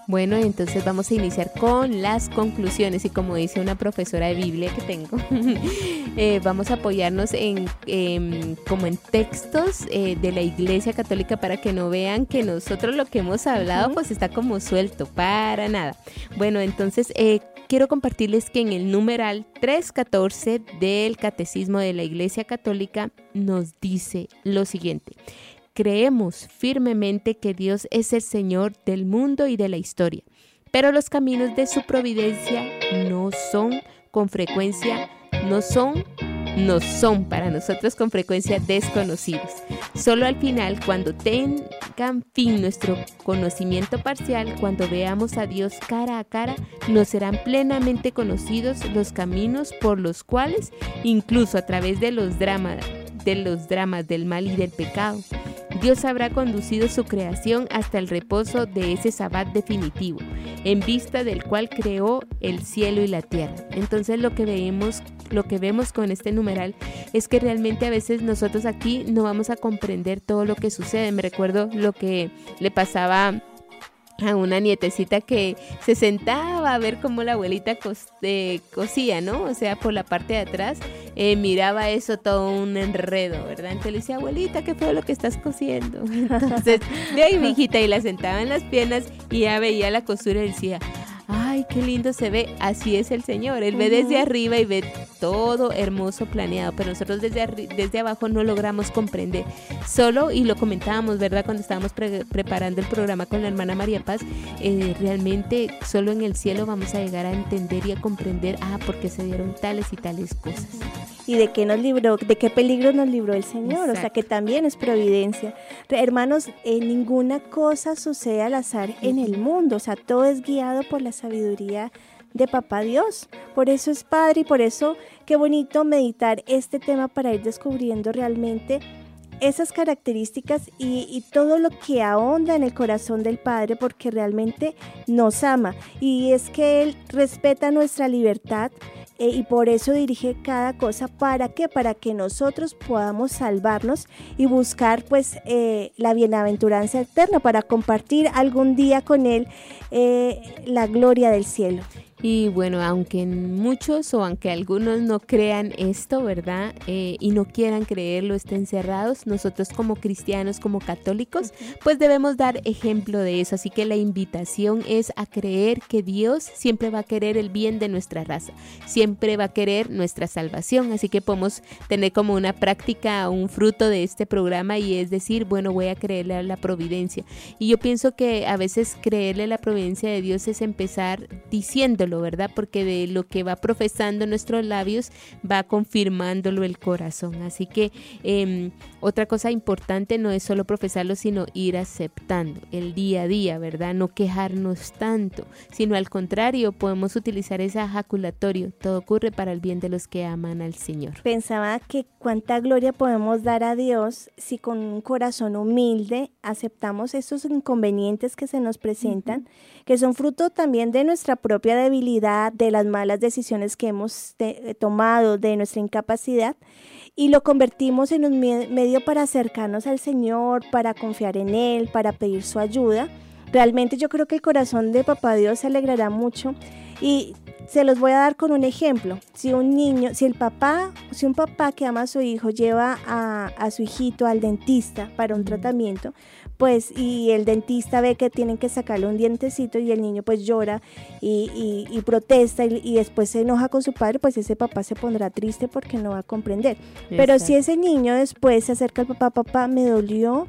Bueno, entonces vamos a iniciar con las conclusiones y como dice una profesora de Biblia que tengo, eh, vamos a apoyarnos en em, como en textos eh, de la Iglesia Católica para que no vean que nosotros lo que hemos hablado pues está como suelto, para nada. Bueno, entonces eh, quiero compartirles que en el numeral 314 del Catecismo de la Iglesia Católica nos dice lo siguiente. Creemos firmemente que Dios es el Señor del mundo y de la historia, pero los caminos de su providencia no son con frecuencia, no son, no son para nosotros con frecuencia desconocidos. Solo al final, cuando tengan fin nuestro conocimiento parcial, cuando veamos a Dios cara a cara, nos serán plenamente conocidos los caminos por los cuales, incluso a través de los dramas, de los dramas del mal y del pecado, Dios habrá conducido su creación hasta el reposo de ese sabbat definitivo, en vista del cual creó el cielo y la tierra. Entonces lo que vemos, lo que vemos con este numeral es que realmente a veces nosotros aquí no vamos a comprender todo lo que sucede. Me recuerdo lo que le pasaba a una nietecita que se sentaba a ver cómo la abuelita cos- eh, cosía, ¿no? O sea, por la parte de atrás eh, miraba eso todo un enredo, ¿verdad? Entonces le decía, abuelita, ¿qué fue lo que estás cosiendo? Entonces, de ahí mi hijita y la sentaba en las piernas y ya veía la costura y decía, ay, qué lindo se ve, así es el Señor. Él ve desde arriba y ve todo hermoso planeado, pero nosotros desde, desde abajo no logramos comprender. Solo, y lo comentábamos, ¿verdad? Cuando estábamos pre- preparando el programa con la hermana María Paz, eh, realmente solo en el cielo vamos a llegar a entender y a comprender, ah, porque se dieron tales y tales cosas. y de qué nos libró, de qué peligro nos libró el Señor, o sea Exacto. que también es providencia. Hermanos, eh, ninguna cosa sucede al azar en el mundo, o sea, todo es guiado por la sabiduría de Papá Dios. Por eso es Padre y por eso qué bonito meditar este tema para ir descubriendo realmente esas características y, y todo lo que ahonda en el corazón del Padre porque realmente nos ama y es que Él respeta nuestra libertad eh, y por eso dirige cada cosa. ¿Para qué? Para que nosotros podamos salvarnos y buscar pues eh, la bienaventuranza eterna para compartir algún día con Él eh, la gloria del cielo. Y bueno, aunque muchos o aunque algunos no crean esto, ¿verdad? Eh, y no quieran creerlo, estén cerrados, nosotros como cristianos, como católicos, pues debemos dar ejemplo de eso. Así que la invitación es a creer que Dios siempre va a querer el bien de nuestra raza, siempre va a querer nuestra salvación. Así que podemos tener como una práctica, un fruto de este programa y es decir, bueno, voy a creerle a la providencia. Y yo pienso que a veces creerle a la providencia de Dios es empezar diciéndolo ¿verdad? Porque de lo que va profesando nuestros labios va confirmándolo el corazón. Así que em, otra cosa importante no es solo profesarlo, sino ir aceptando el día a día, ¿verdad? No quejarnos tanto, sino al contrario, podemos utilizar ese ejaculatorio. Todo ocurre para el bien de los que aman al Señor. Pensaba que cuánta gloria podemos dar a Dios si con un corazón humilde aceptamos esos inconvenientes que se nos presentan, que son fruto también de nuestra propia debilidad, de las malas decisiones que hemos te- tomado, de nuestra incapacidad, y lo convertimos en un me- medio para acercarnos al Señor, para confiar en Él, para pedir su ayuda. Realmente yo creo que el corazón de Papá Dios se alegrará mucho y se los voy a dar con un ejemplo. Si un niño, si el papá, si un papá que ama a su hijo lleva a, a su hijito al dentista para un tratamiento, pues y el dentista ve que tienen que sacarle un dientecito y el niño pues llora y, y- y protesta y, y después se enoja con su padre, pues ese papá se pondrá triste porque no va a comprender. Pero si ese niño después se acerca al papá, papá, me dolió,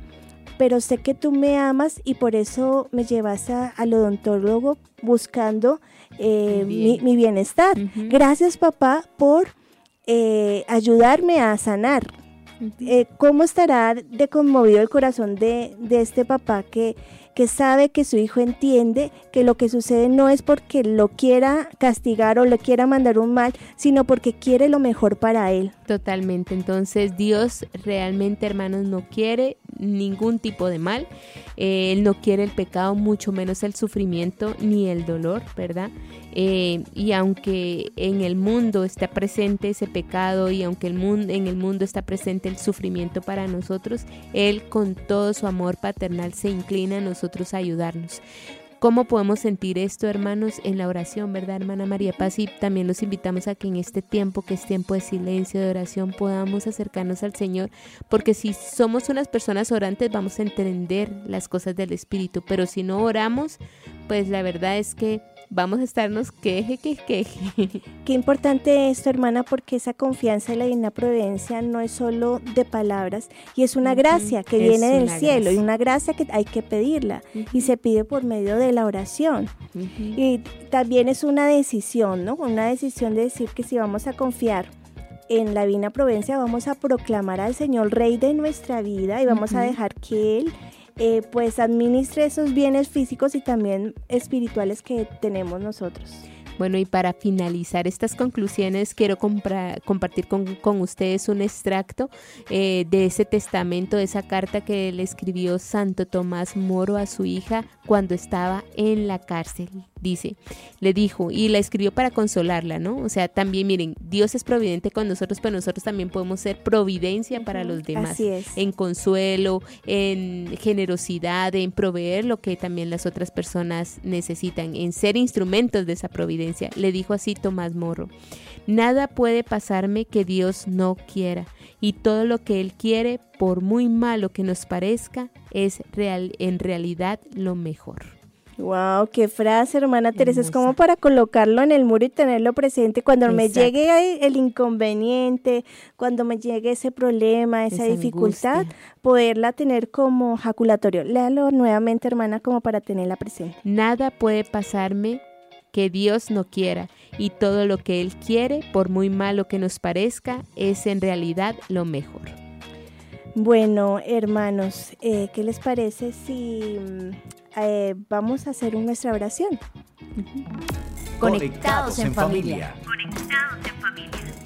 pero sé que tú me amas y por eso me llevas a- al odontólogo buscando eh, mi, bien. mi bienestar. Gracias papá por eh, ayudarme a sanar. Eh, ¿Cómo estará de conmovido el corazón de, de este papá que, que sabe que su hijo entiende que lo que sucede no es porque lo quiera castigar o le quiera mandar un mal, sino porque quiere lo mejor para él? Totalmente. Entonces Dios realmente, hermanos, no quiere ningún tipo de mal. Él no quiere el pecado, mucho menos el sufrimiento ni el dolor, ¿verdad? Eh, y aunque en el mundo está presente ese pecado y aunque el mundo, en el mundo está presente el sufrimiento para nosotros, Él con todo su amor paternal se inclina a nosotros a ayudarnos. ¿Cómo podemos sentir esto, hermanos, en la oración, verdad, hermana María Paz? Y también los invitamos a que en este tiempo, que es tiempo de silencio, de oración, podamos acercarnos al Señor, porque si somos unas personas orantes, vamos a entender las cosas del Espíritu, pero si no oramos, pues la verdad es que vamos a estarnos queje, que queje. Qué importante esto, hermana, porque esa confianza en la divina providencia no es solo de palabras y es una gracia que es viene del cielo y una gracia que hay que pedirla y se pide por medio de la oración. Y también es una decisión, ¿no? Una decisión de decir que si vamos a confiar en la divina providencia, vamos a proclamar al Señor Rey de nuestra vida y vamos a dejar que Él eh, pues administre esos bienes físicos y también espirituales que tenemos nosotros. Bueno, y para finalizar estas conclusiones, quiero compra- compartir con, con ustedes un extracto eh, de ese testamento, de esa carta que le escribió Santo Tomás Moro a su hija cuando estaba en la cárcel. Dice, le dijo, y la escribió para consolarla, ¿no? O sea, también miren, Dios es providente con nosotros, pero nosotros también podemos ser providencia para los demás Así es. en consuelo, en generosidad, en proveer lo que también las otras personas necesitan, en ser instrumentos de esa providencia. Le dijo así Tomás Morro, nada puede pasarme que Dios no quiera y todo lo que Él quiere, por muy malo que nos parezca, es real, en realidad lo mejor. Wow, qué frase, hermana Teresa. Es como para colocarlo en el muro y tenerlo presente cuando me llegue el inconveniente, cuando me llegue ese problema, esa, Esa dificultad, angustia. poderla tener como jaculatorio. Léalo nuevamente, hermana, como para tenerla presente. Nada puede pasarme que Dios no quiera y todo lo que Él quiere, por muy malo que nos parezca, es en realidad lo mejor. Bueno, hermanos, eh, ¿qué les parece si mm, eh, vamos a hacer nuestra oración? Conectados en familia.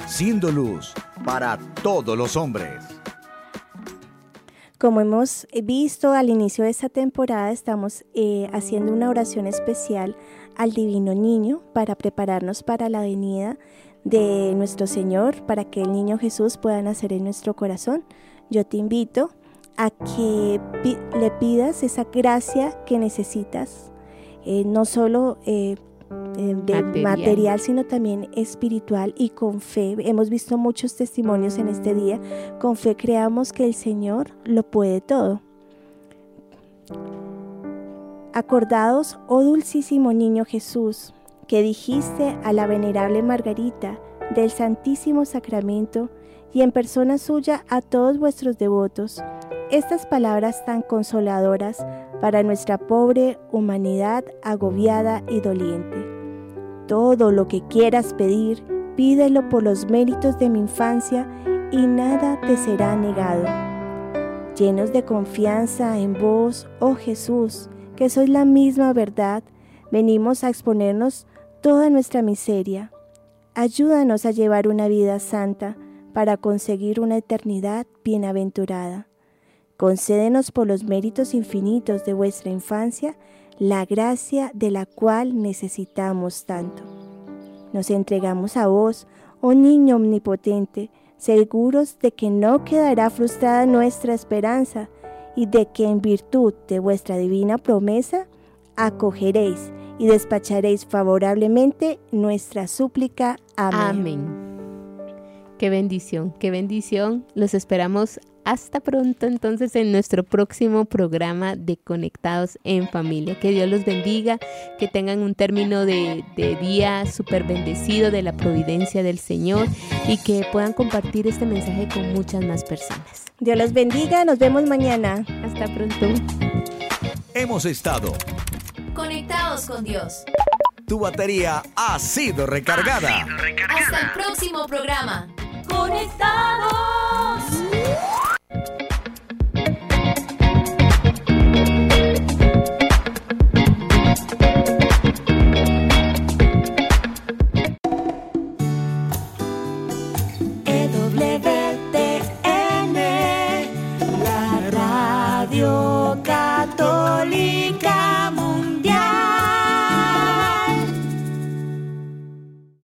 Siendo luz para todos los hombres. Como hemos visto al inicio de esta temporada, estamos eh, haciendo una oración especial al Divino Niño para prepararnos para la venida de nuestro Señor, para que el Niño Jesús pueda nacer en nuestro corazón. Yo te invito a que le pidas esa gracia que necesitas, eh, no solo eh, eh, de Material. material, sino también espiritual y con fe. Hemos visto muchos testimonios en este día con fe creamos que el Señor lo puede todo. Acordados, oh dulcísimo niño Jesús, que dijiste a la venerable Margarita del Santísimo Sacramento y en persona suya a todos vuestros devotos, estas palabras tan consoladoras para nuestra pobre humanidad agobiada y doliente. Todo lo que quieras pedir, pídelo por los méritos de mi infancia y nada te será negado. Llenos de confianza en vos, oh Jesús, que sois la misma verdad, venimos a exponernos toda nuestra miseria. Ayúdanos a llevar una vida santa para conseguir una eternidad bienaventurada. Concédenos por los méritos infinitos de vuestra infancia la gracia de la cual necesitamos tanto. Nos entregamos a vos, oh niño omnipotente, seguros de que no quedará frustrada nuestra esperanza y de que en virtud de vuestra divina promesa acogeréis y despacharéis favorablemente nuestra súplica. Amén. Amén. Qué bendición, qué bendición. Los esperamos hasta pronto entonces en nuestro próximo programa de Conectados en Familia. Que Dios los bendiga, que tengan un término de, de día súper bendecido de la providencia del Señor y que puedan compartir este mensaje con muchas más personas. Dios los bendiga, nos vemos mañana. Hasta pronto. Hemos estado. Conectados con Dios. Tu batería ha sido recargada. Hasta el próximo programa. Conectados.